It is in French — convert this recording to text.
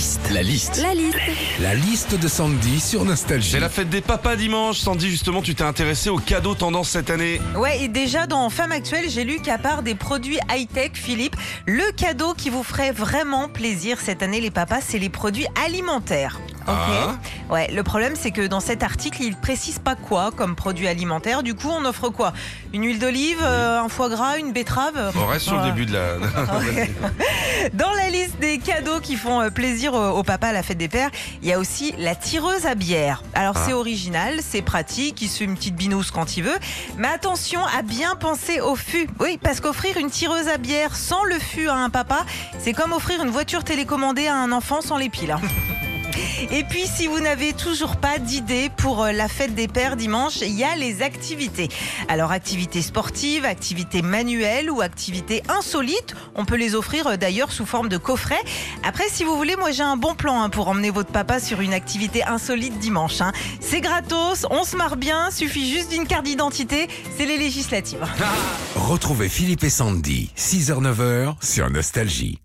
liste. La liste. La liste. La liste de Sandy sur Nostalgie. C'est la fête des papas dimanche. Sandy, justement, tu t'es intéressé aux cadeaux tendance cette année. Ouais, et déjà dans Femme Actuelle, j'ai lu qu'à part des produits high-tech, Philippe, le cadeau qui vous ferait vraiment plaisir cette année, les papas, c'est les produits alimentaires. Ok. Ah. Ouais, le problème, c'est que dans cet article, il précise pas quoi comme produit alimentaire. Du coup, on offre quoi? Une huile d'olive, euh, un foie gras, une betterave? On reste sur le début de la. Dans la liste des cadeaux qui font euh, plaisir au, au papa à la fête des pères, il y a aussi la tireuse à bière. Alors Ah. c'est original, c'est pratique, il se fait une petite binouse quand il veut. Mais attention à bien penser au fût. Oui, parce qu'offrir une tireuse à bière sans le fût à un papa, c'est comme offrir une voiture télécommandée à un enfant sans les piles. hein. Et puis, si vous n'avez toujours pas d'idée pour euh, la fête des pères dimanche, il y a les activités. Alors, activités sportives, activités manuelles ou activités insolites, on peut les offrir euh, d'ailleurs sous forme de coffret. Après, si vous voulez, moi j'ai un bon plan hein, pour emmener votre papa sur une activité insolite dimanche. hein. C'est gratos, on se marre bien, suffit juste d'une carte d'identité, c'est les législatives. Retrouvez Philippe et Sandy, 6h-9h sur Nostalgie.